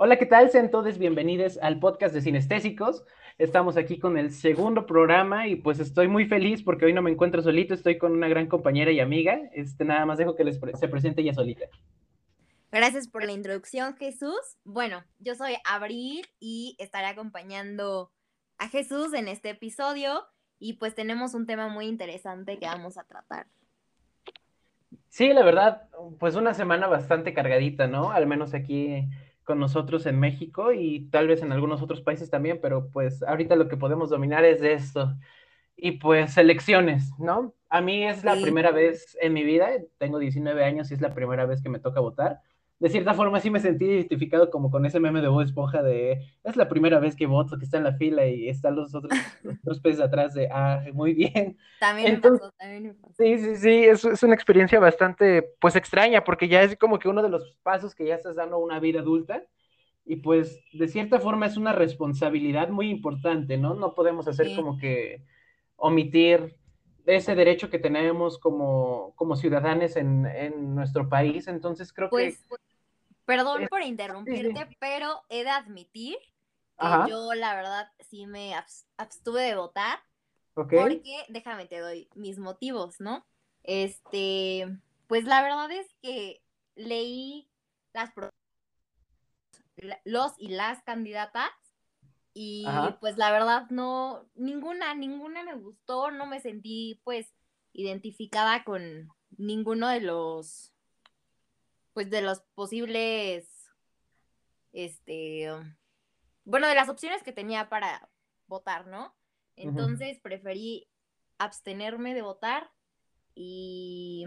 Hola, ¿qué tal? Sean todos bienvenidos al podcast de Sinestésicos. Estamos aquí con el segundo programa y pues estoy muy feliz porque hoy no me encuentro solito, estoy con una gran compañera y amiga. Este, nada más dejo que les se presente ella solita. Gracias por la introducción, Jesús. Bueno, yo soy Abril y estaré acompañando a Jesús en este episodio y pues tenemos un tema muy interesante que vamos a tratar. Sí, la verdad, pues una semana bastante cargadita, ¿no? Al menos aquí con nosotros en México y tal vez en algunos otros países también, pero pues ahorita lo que podemos dominar es de esto. Y pues elecciones, ¿no? A mí es la primera vez en mi vida, tengo 19 años y es la primera vez que me toca votar de cierta forma sí me sentí identificado como con ese meme de Bob Esponja de es la primera vez que voto, que está en la fila y están los otros, dos peces atrás de ah, muy bien. También me pasó, también me pasó. Sí, sí, sí, es, es, una experiencia bastante pues extraña porque ya es como que uno de los pasos que ya estás dando a una vida adulta y pues de cierta forma es una responsabilidad muy importante, ¿no? No podemos hacer como que omitir ese derecho que tenemos como, como ciudadanos en, en nuestro país. Entonces creo que pues, Perdón por interrumpirte, pero he de admitir que yo la verdad sí me abstuve de votar. Porque, déjame, te doy mis motivos, ¿no? Este, pues la verdad es que leí las los y las candidatas y pues la verdad no, ninguna, ninguna me gustó, no me sentí pues identificada con ninguno de los pues de los posibles, este, bueno, de las opciones que tenía para votar, ¿no? Entonces preferí abstenerme de votar y,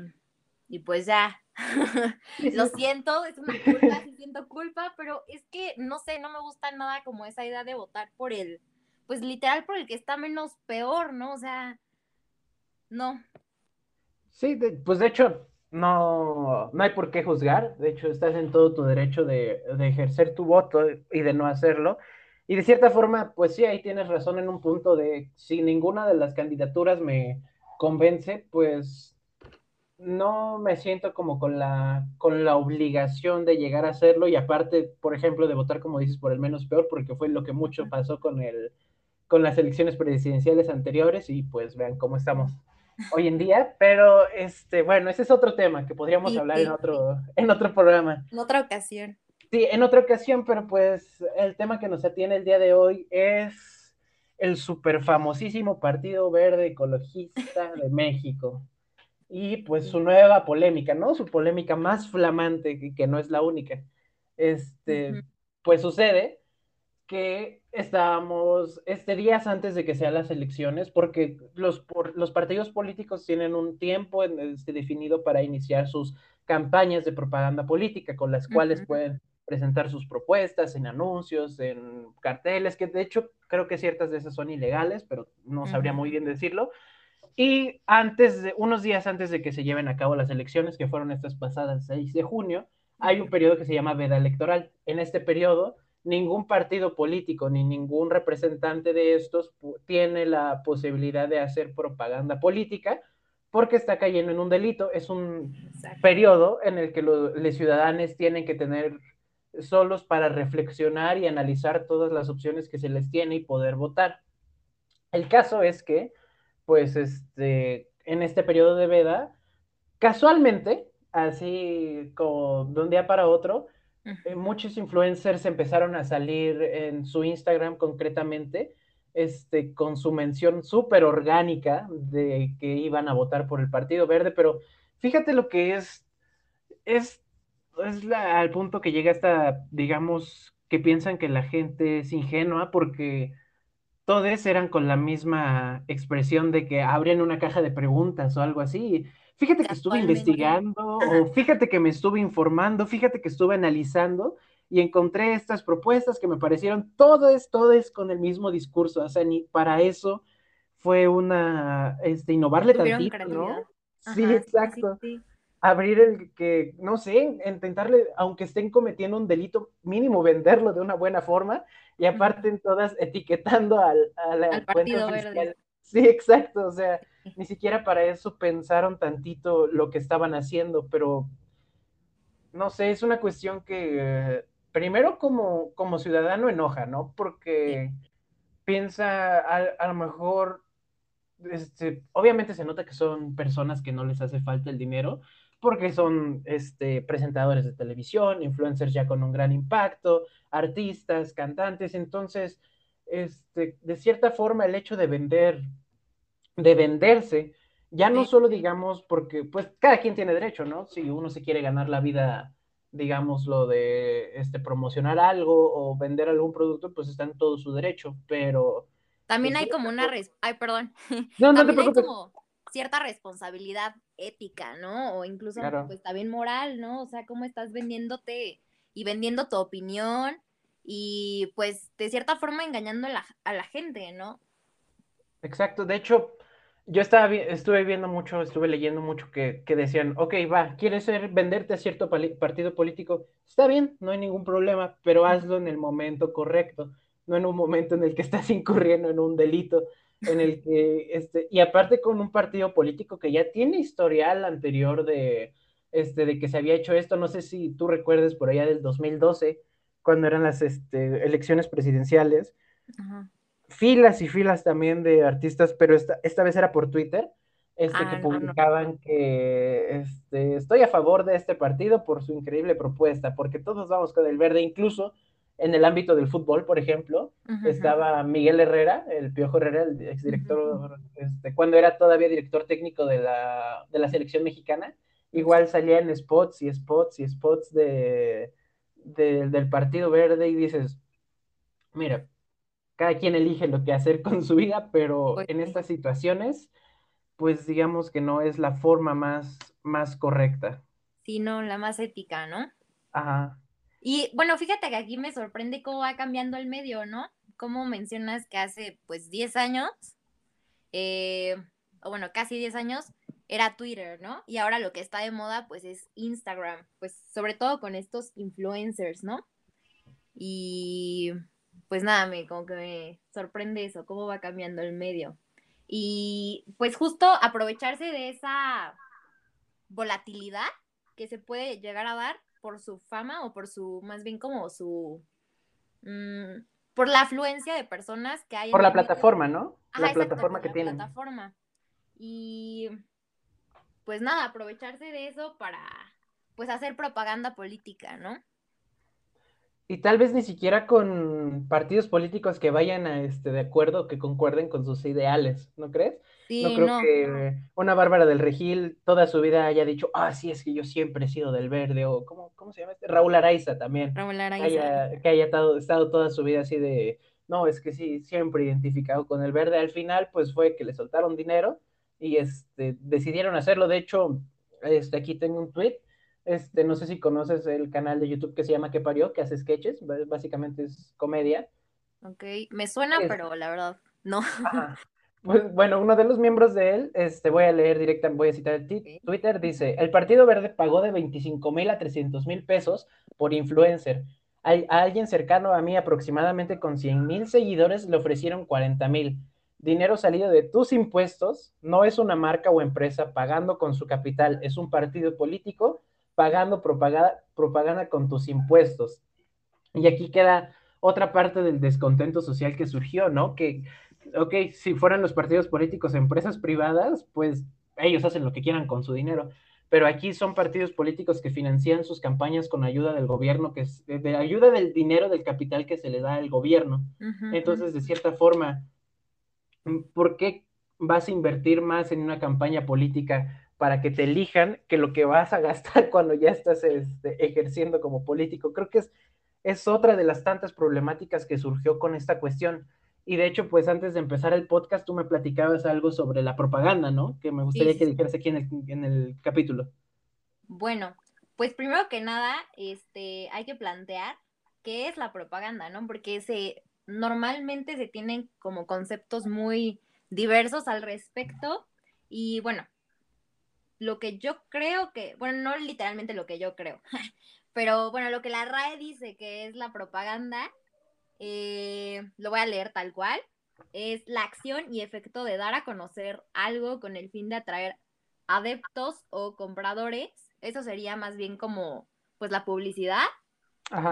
y pues ya, lo siento, es una culpa, siento culpa, pero es que no sé, no me gusta nada como esa idea de votar por el, pues literal por el que está menos peor, ¿no? O sea, no. Sí, pues de hecho, no, no hay por qué juzgar, de hecho estás en todo tu derecho de, ejercer tu voto y de no hacerlo. Y de cierta forma, pues sí, ahí tienes razón en un punto de si ninguna de las candidaturas me convence, pues no me siento como con la, con la obligación de llegar a hacerlo. Y aparte, por ejemplo, de votar, como dices, por el menos peor, porque fue lo que mucho pasó con, el, con las elecciones presidenciales anteriores. Y pues vean cómo estamos hoy en día, pero este, bueno, ese es otro tema que podríamos hablar en otro, en otro programa. En otra ocasión. Sí, en otra ocasión, pero pues el tema que nos atiene el día de hoy es el súper famosísimo Partido Verde Ecologista de México. Y pues su nueva polémica, ¿no? Su polémica más flamante, que, que no es la única. Este, pues sucede que estábamos este días antes de que sean las elecciones, porque los, los partidos políticos tienen un tiempo este, definido para iniciar sus campañas de propaganda política, con las cuales pueden presentar sus propuestas en anuncios, en carteles, que de hecho creo que ciertas de esas son ilegales, pero no sabría muy bien decirlo. Y antes de, unos días antes de que se lleven a cabo las elecciones, que fueron estas pasadas 6 de junio, hay un periodo que se llama veda electoral. En este periodo, ningún partido político ni ningún representante de estos tiene la posibilidad de hacer propaganda política porque está cayendo en un delito. Es un periodo en el que los ciudadanos tienen que tener solos para reflexionar y analizar todas las opciones que se les tiene y poder votar. El caso es que, pues, este, en este periodo de veda, casualmente, así como de un día para otro, eh, muchos influencers empezaron a salir en su Instagram concretamente, este, con su mención súper orgánica de que iban a votar por el Partido Verde, pero fíjate lo que es, es, es al punto que llega hasta, digamos, que piensan que la gente es ingenua porque todos eran con la misma expresión de que abren una caja de preguntas o algo así fíjate que estuve investigando, o fíjate que me estuve informando, fíjate que estuve analizando y encontré estas propuestas que me parecieron, todo es, todo es con el mismo discurso, o sea, ni para eso fue una, este, innovarle tantito, ¿no? sí, exacto. Abrir el que, no sé, intentarle, aunque estén cometiendo un delito, mínimo venderlo de una buena forma y aparte en todas etiquetando al, al partido verde. Sí, exacto, o sea, ni siquiera para eso pensaron tantito lo que estaban haciendo, pero no sé, es una cuestión que primero como, como ciudadano enoja, ¿no? Porque piensa a, lo mejor, este, obviamente se nota que son personas que no les hace falta el dinero, porque son este, presentadores de televisión, influencers ya con un gran impacto, artistas, cantantes, entonces, este, de cierta forma, el hecho de vender, de venderse, ya no solo digamos, porque pues cada quien tiene derecho, ¿no? Si uno se quiere ganar la vida, digamos, lo de este, promocionar algo o vender algún producto, pues está en todo su derecho, pero... También hay como una... Ay, perdón. No, no te preocupes. Hay como cierta responsabilidad ética, ¿no? O incluso, pues también moral, ¿no? O sea, cómo estás vendiéndote y vendiendo tu opinión y pues de cierta forma engañando a la, a la gente, ¿no? Exacto, de hecho, yo estaba, estuve viendo mucho, estuve leyendo mucho que, que decían, ok, va, ¿quieres ser, venderte a cierto partido político? Está bien, no hay ningún problema, pero hazlo en el momento correcto, no en un momento en el que estás incurriendo en un delito en el que, este, y aparte con un partido político que ya tiene historial anterior de, este, de que se había hecho esto, no sé si tú recuerdes por allá del 2012, cuando eran las este, elecciones presidenciales, filas y filas también de artistas, pero esta, esta vez era por Twitter, este, que ah, publicaban que este, estoy a favor de este partido por su increíble propuesta, porque todos vamos con el verde, incluso en el ámbito del fútbol, por ejemplo, estaba Miguel Herrera, el Piojo Herrera, el exdirector, este, cuando era todavía director técnico de la, de la selección mexicana, igual salía en spots y spots y spots de, del Partido Verde y dices, mira, cada quien elige lo que hacer con su vida, pero pues en estas situaciones, pues digamos que no es la forma más, más correcta. Sino la más ética, ¿no? Ajá. Y bueno, fíjate que aquí me sorprende cómo va cambiando el medio, ¿no? Como mencionas que hace pues 10 años, eh, o bueno, casi 10 años, era Twitter, ¿no? Y ahora lo que está de moda pues es Instagram, pues sobre todo con estos influencers, ¿no? Y pues nada, me como que me sorprende eso, cómo va cambiando el medio. Y pues justo aprovecharse de esa volatilidad que se puede llegar a dar por su fama o por su, más bien como su, mm, por la afluencia de personas que hay. Por la plataforma, ¿no? la plataforma que la tienen. Plataforma. Y pues nada, aprovecharse de eso para pues hacer propaganda política, ¿no? Y tal vez ni siquiera con partidos políticos que vayan a este de acuerdo, que concuerden con sus ideales, ¿no crees? no creo que una Bárbara del Regil toda su vida haya dicho, ah, sí, es que yo siempre he sido del verde, o ¿cómo, cómo se llama este? Raúl Araiza también. Raúl Araiza. Que haya, que haya estado, estado, toda su vida así de, no, es que sí, siempre identificado con el verde. Al final, pues fue que le soltaron dinero y este, decidieron hacerlo. De hecho, este, aquí tengo un tweet. Este, no sé si conoces el canal de YouTube que se llama Que Parió, que hace sketches, básicamente es comedia. Ok, me suena, pero la verdad, no. Pues, bueno, uno de los miembros de él, este, voy a leer directamente, voy a citar el Twitter, dice, el Partido Verde pagó de 25 mil a 300 mil pesos por influencer. A, alguien cercano a mí, aproximadamente con 100 mil seguidores, le ofrecieron 40 mil. Dinero salido de tus impuestos, no es una marca o empresa pagando con su capital, es un partido político pagando propaganda, propaganda con tus impuestos. Y aquí queda otra parte del descontento social que surgió, ¿no? Que ok, si fueran los partidos políticos empresas privadas, pues ellos hacen lo que quieran con su dinero. Pero aquí son partidos políticos que financian sus campañas con ayuda del gobierno, que es de ayuda del dinero del capital que se le da al gobierno. Entonces, de cierta forma, ¿por qué vas a invertir más en una campaña política para que te elijan que lo que vas a gastar cuando ya estás este, ejerciendo como político? Creo que es, es otra de las tantas problemáticas que surgió con esta cuestión y de hecho, pues antes de empezar el podcast, tú me platicabas algo sobre la propaganda, ¿no? Que me gustaría que dijeras aquí en el, en el capítulo. Bueno, pues primero que nada, este, hay que plantear qué es la propaganda, ¿no? Porque se, normalmente se tienen como conceptos muy diversos al respecto. Y bueno, lo que yo creo que, bueno, no literalmente lo que yo creo, pero bueno, lo que la RAE dice que es la propaganda eh, lo voy a leer tal cual, es la acción y efecto de dar a conocer algo con el fin de atraer adeptos o compradores. Eso sería más bien como, pues, la publicidad.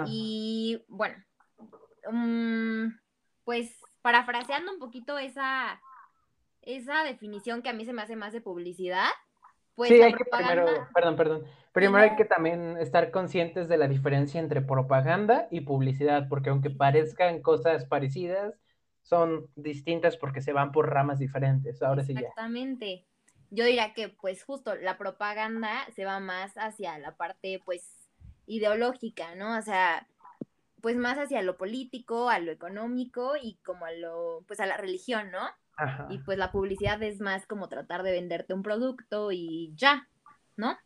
Y bueno, mm, pues parafraseando un poquito esa, esa definición que a mí se me hace más de publicidad, pues sí, hay que primero, perdón, perdón, primero hay que también estar conscientes de la diferencia entre propaganda y publicidad, porque aunque parezcan cosas parecidas, son distintas porque se van por ramas diferentes. Ahora sí ya. Exactamente. Yo diría que pues justo la propaganda se va más hacia la parte pues ideológica, ¿no? O sea, pues más hacia lo político, a lo económico y como a lo, pues a la religión, ¿no? Y pues la publicidad es más como tratar de venderte un producto y ya, ¿no?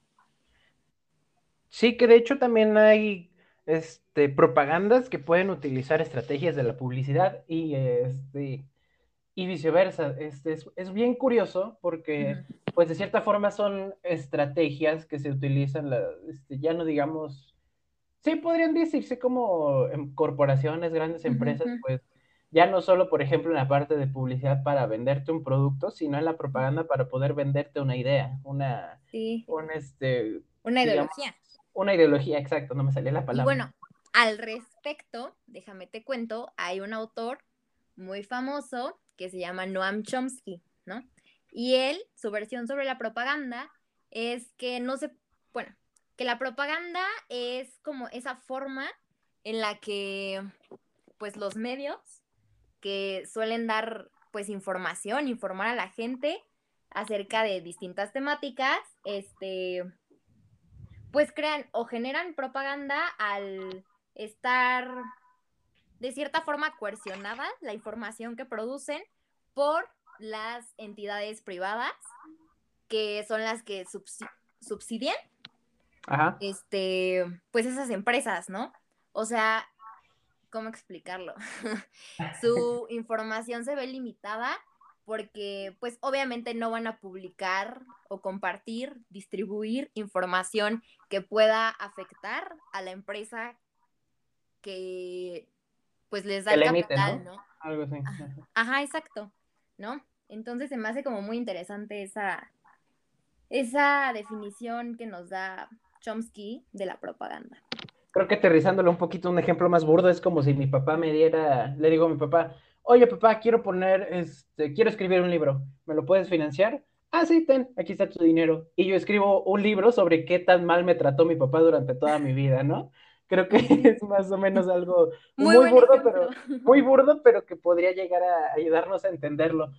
Sí, que de hecho también hay este, propagandas que pueden utilizar estrategias de la publicidad y, este, y viceversa. Este, es, bien curioso porque, pues de cierta forma son estrategias que se utilizan, la, este, ya no digamos, sí podrían decirse como en corporaciones, grandes empresas, pues ya no solo, por ejemplo, en la parte de publicidad para venderte un producto, sino en la propaganda para poder venderte una idea, una, este, una ideología. Una ideología, exacto, no me salía la palabra. Y bueno, al respecto, déjame te cuento, hay un autor muy famoso que se llama Noam Chomsky, ¿no? Y él, su versión sobre la propaganda es que no se, bueno, que la propaganda es como esa forma en la que, pues, los medios que suelen dar pues información, informar a la gente acerca de distintas temáticas, este, pues crean o generan propaganda al estar de cierta forma coercionada la información que producen por las entidades privadas que son las que subsidian este pues esas empresas, ¿no? O sea, ¿cómo explicarlo? Su información se ve limitada porque pues obviamente no van a publicar o compartir, distribuir información que pueda afectar a la empresa que pues les da el capital, ¿no? Algo así. Ajá, exacto, ¿no? Entonces se me hace como muy interesante esa, esa definición que nos da Chomsky de la propaganda creo que aterrizándolo un poquito, un ejemplo más burdo es como si mi papá me diera, le digo a mi papá, oye papá, quiero poner, este, quiero escribir un libro, ¿me lo puedes financiar? Ah, sí, ten, aquí está tu dinero. Y yo escribo un libro sobre qué tan mal me trató mi papá durante toda mi vida, ¿no? Creo que es más o menos algo muy, burdo, pero muy burdo, pero que podría llegar a ayudarnos a entenderlo.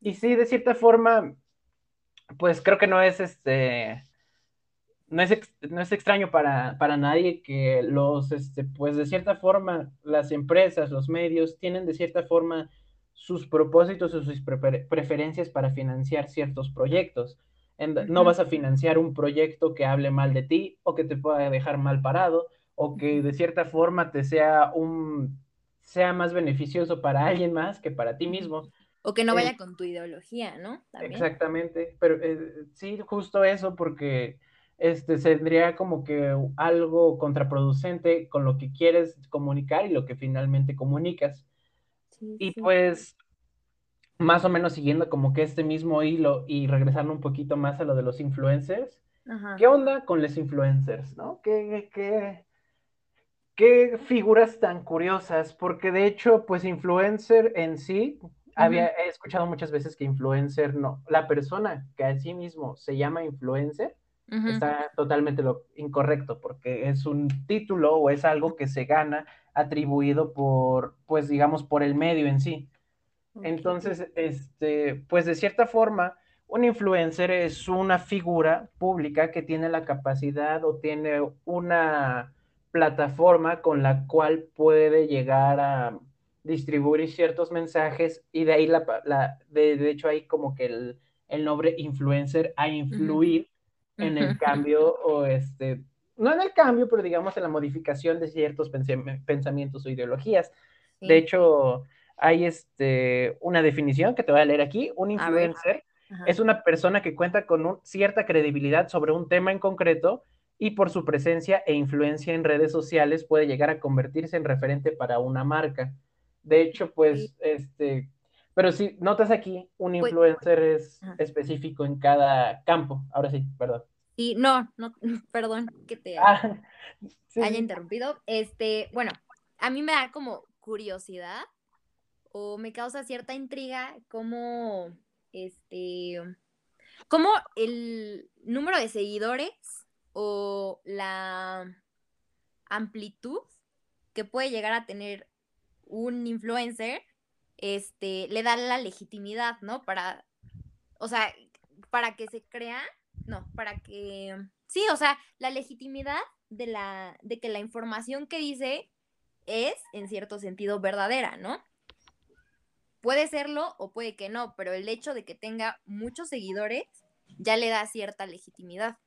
Y sí, de cierta forma, pues creo que no es este no es, no es extraño para, nadie que los, este, pues de cierta forma, las empresas, los medios, tienen de cierta forma sus propósitos o sus preferencias para financiar ciertos proyectos. no vas a financiar un proyecto que hable mal de ti o que te pueda dejar mal parado o que de cierta forma te sea un sea más beneficioso para alguien más que para ti mismo. O que no vaya con tu ideología, ¿no? Exactamente, pero eh, sí, justo eso, porque este, tendría como que algo contraproducente con lo que quieres comunicar y lo que finalmente comunicas. y pues, más o menos siguiendo como que este mismo hilo y regresando un poquito más a lo de los influencers, ¿qué onda con los influencers, no? ¿Qué, qué, qué figuras tan curiosas? Porque de hecho, pues influencer en sí, había, he escuchado muchas veces que influencer no, la persona que a sí mismo se llama influencer, está totalmente lo incorrecto, porque es un título o es algo que se gana atribuido por, pues digamos, por el medio en sí. Entonces, este, pues de cierta forma, un influencer es una figura pública que tiene la capacidad o tiene una plataforma con la cual puede llegar a distribuir ciertos mensajes y de ahí la, la de, hecho hay como que el, el nombre influencer a influir en el cambio o este, no en el cambio, pero digamos en la modificación de ciertos pensamientos o ideologías. De hecho, hay este, una definición que te voy a leer aquí. Un influencer es una persona que cuenta con cierta credibilidad sobre un tema en concreto y por su presencia e influencia en redes sociales puede llegar a convertirse en referente para una marca. De hecho, pues, este, pero si notas aquí, un pues influencer es específico en cada campo. Ahora sí, perdón. Y no, no, perdón que te ah, haya interrumpido. Este, bueno, a mí me da como curiosidad o me causa cierta intriga cómo, este, cómo el número de seguidores o la amplitud que puede llegar a tener un influencer, este, le da la legitimidad, ¿no? Para, o sea, para que se crea, no, para que, sí, o sea, la legitimidad de la, de que la información que dice es, en cierto sentido, verdadera, ¿no? Puede serlo o puede que no, pero el hecho de que tenga muchos seguidores ya le da cierta legitimidad.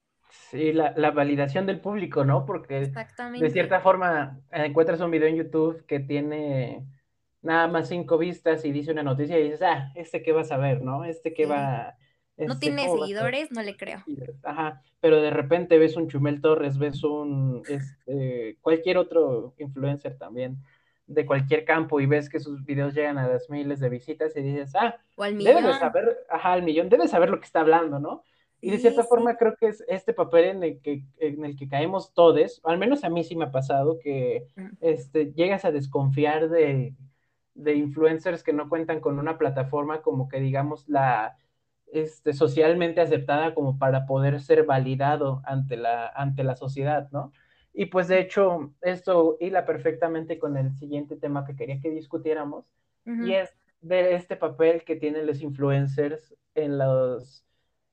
Sí, la, la, validación del público, ¿no? Porque de cierta forma encuentras un video en YouTube que tiene nada más cinco vistas y dice una noticia y dices, ah, este qué vas a ver, ¿no? Este que va... no este, tiene seguidores, no le creo. Ajá, pero de repente ves un Chumel Torres, ves un, este, cualquier otro influencer también de cualquier campo y ves que sus videos llegan a las miles de visitas y dices, ah, o al millón. debes saber, ajá, al millón, debes saber lo que está hablando, ¿no? Y de cierta forma creo que es este papel en el que, en el que caemos todos, al menos a mí sí me ha pasado, que mm. este, llegas a desconfiar de, de influencers que no cuentan con una plataforma como que digamos la este, socialmente aceptada como para poder ser validado ante la, ante la sociedad, ¿no? Y pues de hecho esto hila perfectamente con el siguiente tema que quería que discutiéramos, y es de este papel que tienen los influencers en los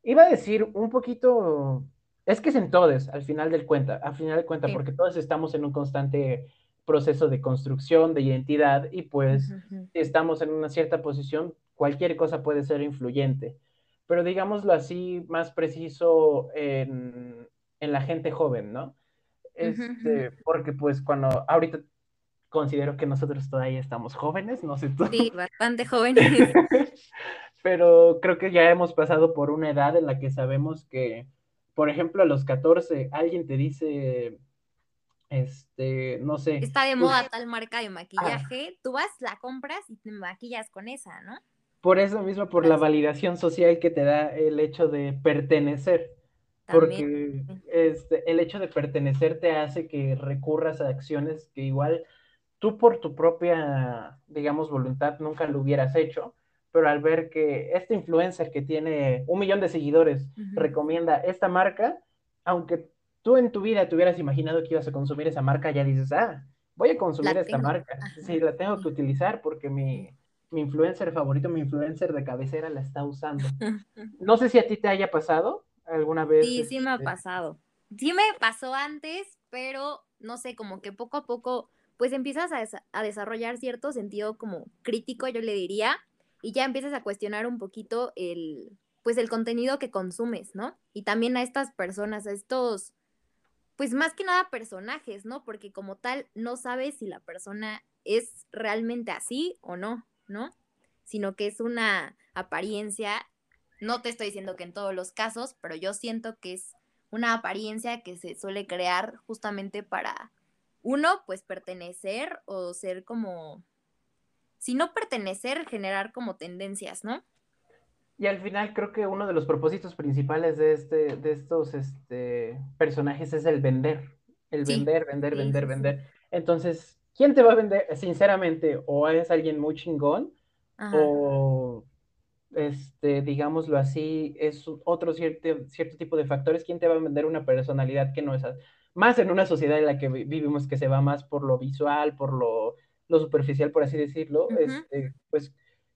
Iba a decir un poquito, es que es en todos, al final del cuenta, al final de cuenta, porque todos estamos en un constante proceso de construcción de identidad y pues si estamos en una cierta posición, cualquier cosa puede ser influyente. Pero digámoslo así, más preciso en, la gente joven, ¿no? Este, porque pues cuando ahorita considero que nosotros todavía estamos jóvenes, no sé tú. Sí, bastante jóvenes. pero creo que ya hemos pasado por una edad en la que sabemos que, por ejemplo, a los 14 alguien te dice, este, no sé. Está de moda tal marca de maquillaje, tú vas, la compras y te maquillas con esa, ¿no? Por eso mismo, por la validación social que te da el hecho de pertenecer. Porque este, el hecho de pertenecer te hace que recurras a acciones que igual tú por tu propia, digamos, voluntad nunca lo hubieras hecho, pero al ver que este influencer que tiene un millón de seguidores recomienda esta marca, aunque tú en tu vida te hubieras imaginado que ibas a consumir esa marca, ya dices, ah, voy a consumir esta marca. Sí, la tengo que utilizar porque mi, mi influencer favorito, mi influencer de cabecera la está usando. No sé si a ti te haya pasado alguna vez. Sí, sí me ha este pasado. Sí me pasó antes, pero no sé, como que poco a poco, pues empiezas a, a desarrollar cierto sentido como crítico, yo le diría, y ya empiezas a cuestionar un poquito el, pues el contenido que consumes, ¿no? Y también a estas personas, a estos, pues más que nada personajes, ¿no? Porque como tal no sabes si la persona es realmente así o no, ¿no? Sino que es una apariencia, no te estoy diciendo que en todos los casos, pero yo siento que es una apariencia que se suele crear justamente para uno, pues pertenecer o ser como si no pertenecer, generar como tendencias, ¿no? Y al final creo que uno de los propósitos principales de, este, de estos este, personajes es el vender. El vender, vender, vender, vender. Entonces, ¿quién te va a vender? Sinceramente, o es alguien muy chingón, o este, digámoslo así, es otro cierto, cierto tipo de factores. ¿Quién te va a vender una personalidad que no es más en una sociedad en la que vivimos que se va más por lo visual, por lo lo superficial, por así decirlo, este, pues,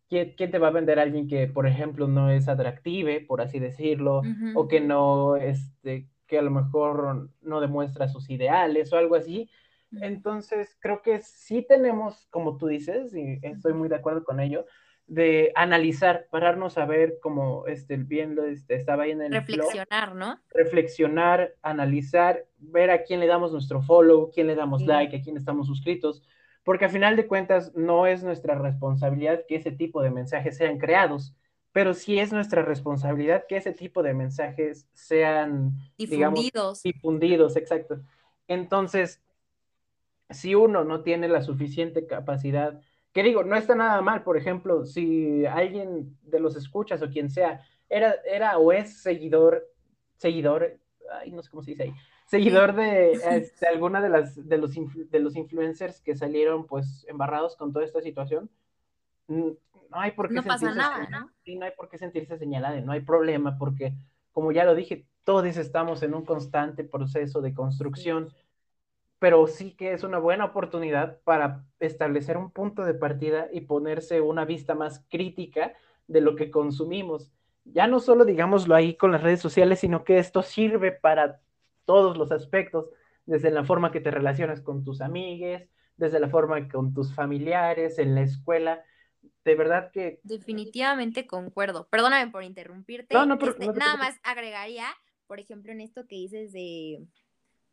¿quién, te va a vender a alguien que, por ejemplo, no es atractive, por así decirlo, o que no, este, que a lo mejor no demuestra sus ideales o algo así? Entonces, creo que sí tenemos, como tú dices, y estoy muy de acuerdo con ello, de analizar, pararnos a ver como este, bien este, estaba ahí en el Reflexionar, ¿no? Reflexionar, analizar, ver a quién le damos nuestro follow, quién le damos like, a quién estamos suscritos, porque a final de cuentas no es nuestra responsabilidad que ese tipo de mensajes sean creados, pero sí es nuestra responsabilidad que ese tipo de mensajes sean difundidos. difundidos, exacto. Entonces, si uno no tiene la suficiente capacidad, que digo, no está nada mal, por ejemplo, si alguien de los escuchas o quien sea era, era o es seguidor, seguidor ay, no sé cómo se dice ahí, seguidor de este, alguna de las de los, de los influencers que salieron pues embarrados con toda esta situación, no hay por qué no pasa nada, ¿no? no hay por qué sentirse señalada, no hay problema porque como ya lo dije, todos estamos en un constante proceso de construcción, pero sí que es una buena oportunidad para establecer un punto de partida y ponerse una vista más crítica de lo que consumimos. Ya no solo digámoslo ahí con las redes sociales, sino que esto sirve para todos los aspectos, desde la forma que te relacionas con tus amigues, desde la forma con tus familiares, en la escuela. De verdad que... Definitivamente concuerdo. Perdóname por interrumpirte. No, no, pero, este, nada más agregaría, por ejemplo, en esto que dices de,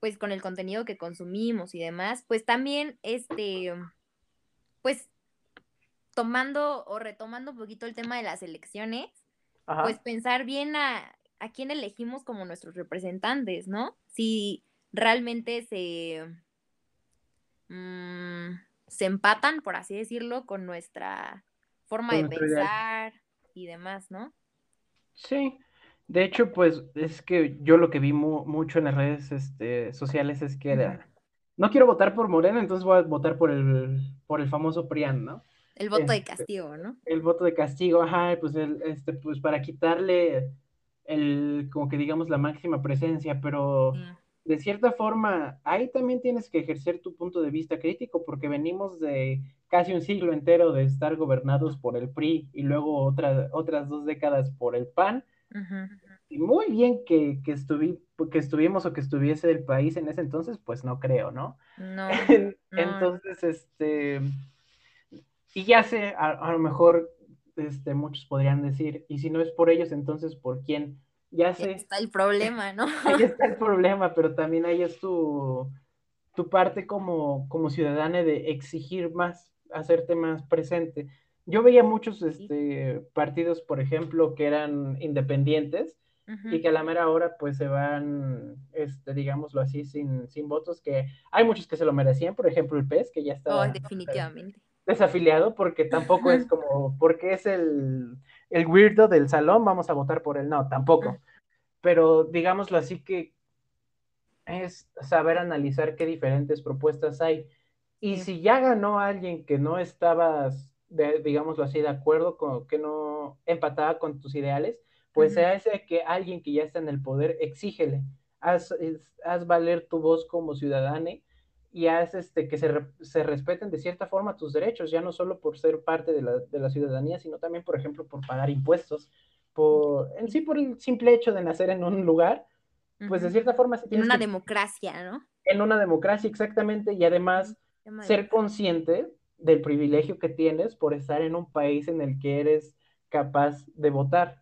pues con el contenido que consumimos y demás, pues también, este, pues tomando o retomando un poquito el tema de las elecciones, pues pensar bien a, a quién elegimos como nuestros representantes, ¿no? Si realmente se, mm, se empatan, por así decirlo, con nuestra forma de pensar y demás, ¿no? Sí, de hecho, pues es que yo lo que vi mucho en las redes este, sociales es que era, no quiero votar por Morena, entonces voy a votar por el, por el famoso PRIAN, ¿no? El voto de este, castigo, ¿no? El voto de castigo, ajá, pues, el, este, pues para quitarle el, como que digamos, la máxima presencia, pero de cierta forma, ahí también tienes que ejercer tu punto de vista crítico, porque venimos de casi un siglo entero de estar gobernados por el PRI y luego otra, otras dos décadas por el PAN. Y muy bien que, que, que estuvimos o que estuviese el país en ese entonces, pues no creo, ¿no? No. entonces, este, y ya sé, a, lo mejor este, muchos podrían decir, y si no es por ellos, entonces ¿por quién? Ya sé. Ahí está el problema, ¿no? Ahí está el problema, pero también ahí es tu, tu parte como, como ciudadana de exigir más, hacerte más presente. Yo veía muchos este, partidos, por ejemplo, que eran independientes y que a la mera hora pues se van, este, digámoslo así, sin, sin votos, que hay muchos que se lo merecían, por ejemplo el PES, que ya está... Oh, definitivamente desafiliado porque tampoco es como, porque es el, el weirdo del salón, vamos a votar por él. No, tampoco. Pero digámoslo así que es saber analizar qué diferentes propuestas hay. Y si ya ganó alguien que no estabas, digámoslo así, de acuerdo con, que no empataba con tus ideales, pues sea ese que alguien que ya está en el poder, exígele. Haz, haz valer tu voz como ciudadano y haz este, que se, se, respeten de cierta forma tus derechos, ya no solo por ser parte de la, de la, ciudadanía, sino también, por ejemplo, por pagar impuestos, por, en sí por el simple hecho de nacer en un lugar, pues de cierta forma... en una democracia, ¿no? En una democracia, exactamente, y además ser consciente del privilegio que tienes por estar en un país en el que eres capaz de votar.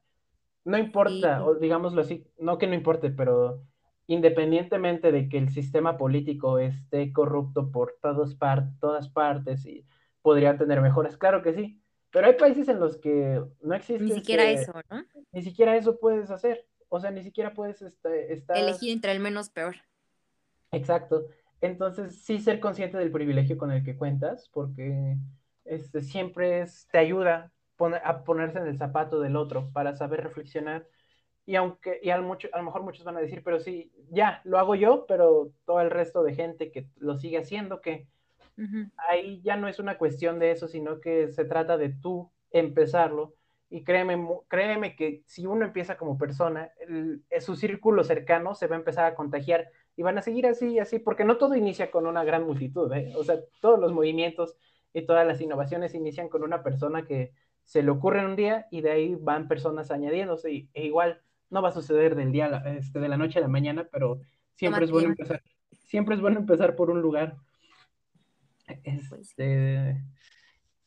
No importa, o digámoslo así, no que no importe, pero independientemente de que el sistema político esté corrupto por todas, todas partes y podría tener mejoras, claro que sí, pero hay países en los que no existe. Ni siquiera eso, ¿no? Ni siquiera eso puedes hacer, o sea, ni siquiera puedes este, estar... Elegir entre el menos peor. Exacto, entonces sí ser consciente del privilegio con el que cuentas, porque este, siempre es, te ayuda a ponerse en el zapato del otro para saber reflexionar. Y aunque, y a, mucho, a lo mejor muchos van a decir, pero sí, ya, lo hago yo, pero todo el resto de gente que lo sigue haciendo, que ahí ya no es una cuestión de eso, sino que se trata de tú empezarlo. Y créeme, créeme que si uno empieza como persona, el, su círculo cercano se va a empezar a contagiar y van a seguir así y así, porque no todo inicia con una gran multitud, ¿eh? o sea, todos los movimientos y todas las innovaciones inician con una persona que se le ocurre en un día y de ahí van personas añadiéndose y, e igual no va a suceder del día, este, de la noche a la mañana, pero siempre es bueno empezar, siempre es bueno empezar por un lugar. Pues este,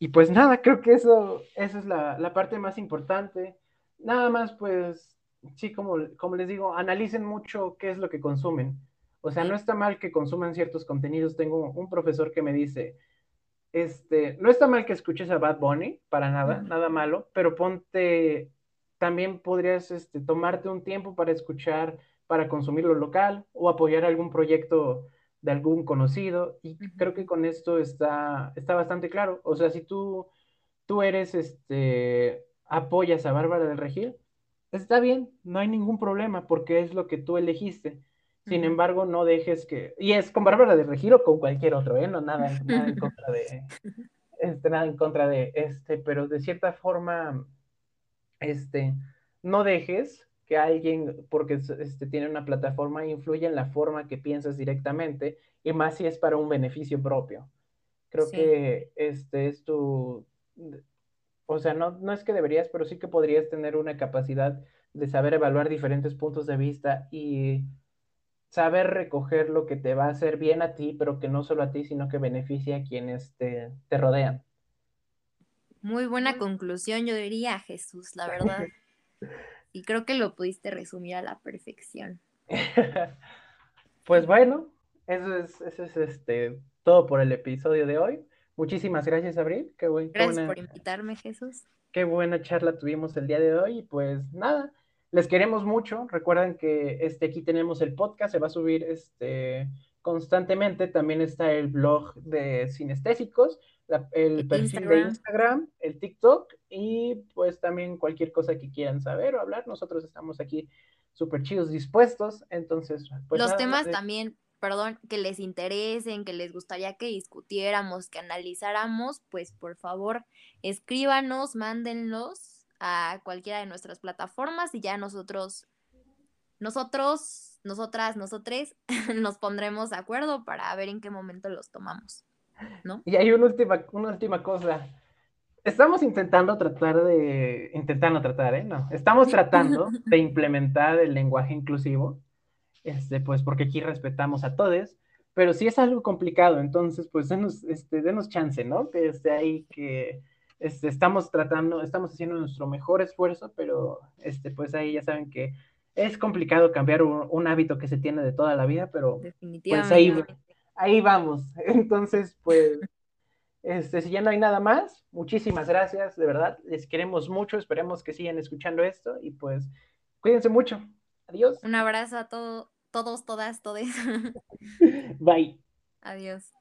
y pues nada, creo que eso, esa es la, parte más importante. Nada más, pues, sí, como, como les digo, analicen mucho qué es lo que consumen. O sea, no está mal que consuman ciertos contenidos. Tengo un profesor que me dice, este, no está mal que escuches a Bad Bunny, para nada, nada malo, pero ponte también podrías este, tomarte un tiempo para escuchar, para consumir lo local o apoyar algún proyecto de algún conocido. Y creo que con esto está, está bastante claro. O sea, si tú, tú eres, este, apoyas a Bárbara del Regil, está bien, no hay ningún problema porque es lo que tú elegiste. Sin embargo, no dejes que, y es con Bárbara de Regiro o con cualquier otro, ¿eh? No, nada, nada en contra de, este, nada en contra de este, pero de cierta forma, este, no dejes que alguien, porque este, tiene una plataforma, influya en la forma que piensas directamente, y más si es para un beneficio propio. Creo que este es tu, o sea, no, no es que deberías, pero sí que podrías tener una capacidad de saber evaluar diferentes puntos de vista y saber recoger lo que te va a hacer bien a ti, pero que no solo a ti, sino que beneficia a quienes te, te rodean. Muy buena conclusión, yo diría, Jesús, la verdad. Y creo que lo pudiste resumir a la perfección. pues bueno, eso es, eso es este, todo por el episodio de hoy. Muchísimas gracias, Abril. Qué buen, gracias por invitarme, Jesús. Qué buena charla tuvimos el día de hoy. Y pues nada, les queremos mucho. Recuerden que este, aquí tenemos el podcast, se va a subir este, constantemente. También está el blog de Sinestésicos, el perfil de Instagram, el TikTok y pues también cualquier cosa que quieran saber o hablar. Nosotros estamos aquí súper chidos, dispuestos. Entonces, pues. Los temas también perdón, que les interesen, que les gustaría que discutiéramos, que analizáramos, pues por favor escríbanos, mándenlos a cualquiera de nuestras plataformas y ya nosotros, nosotros, nosotras, nosotres, nos pondremos de acuerdo para ver en qué momento los tomamos, ¿no? Y hay una última, una última cosa. Estamos intentando tratar de, intentando tratar, ¿eh? No, estamos tratando de implementar el lenguaje inclusivo este, pues porque aquí respetamos a todos, pero si es algo complicado, entonces pues denos, este, denos chance, ¿no? Que esté ahí, que este, estamos tratando, estamos haciendo nuestro mejor esfuerzo, pero este, pues ahí ya saben que es complicado cambiar un, hábito que se tiene de toda la vida, pero pues ahí, ahí vamos. Entonces, pues, este, si ya no hay nada más, muchísimas gracias, de verdad, les queremos mucho, esperemos que sigan escuchando esto y pues cuídense mucho. Adiós. Un abrazo a todos, todos, todas, todes. Bye. Adiós.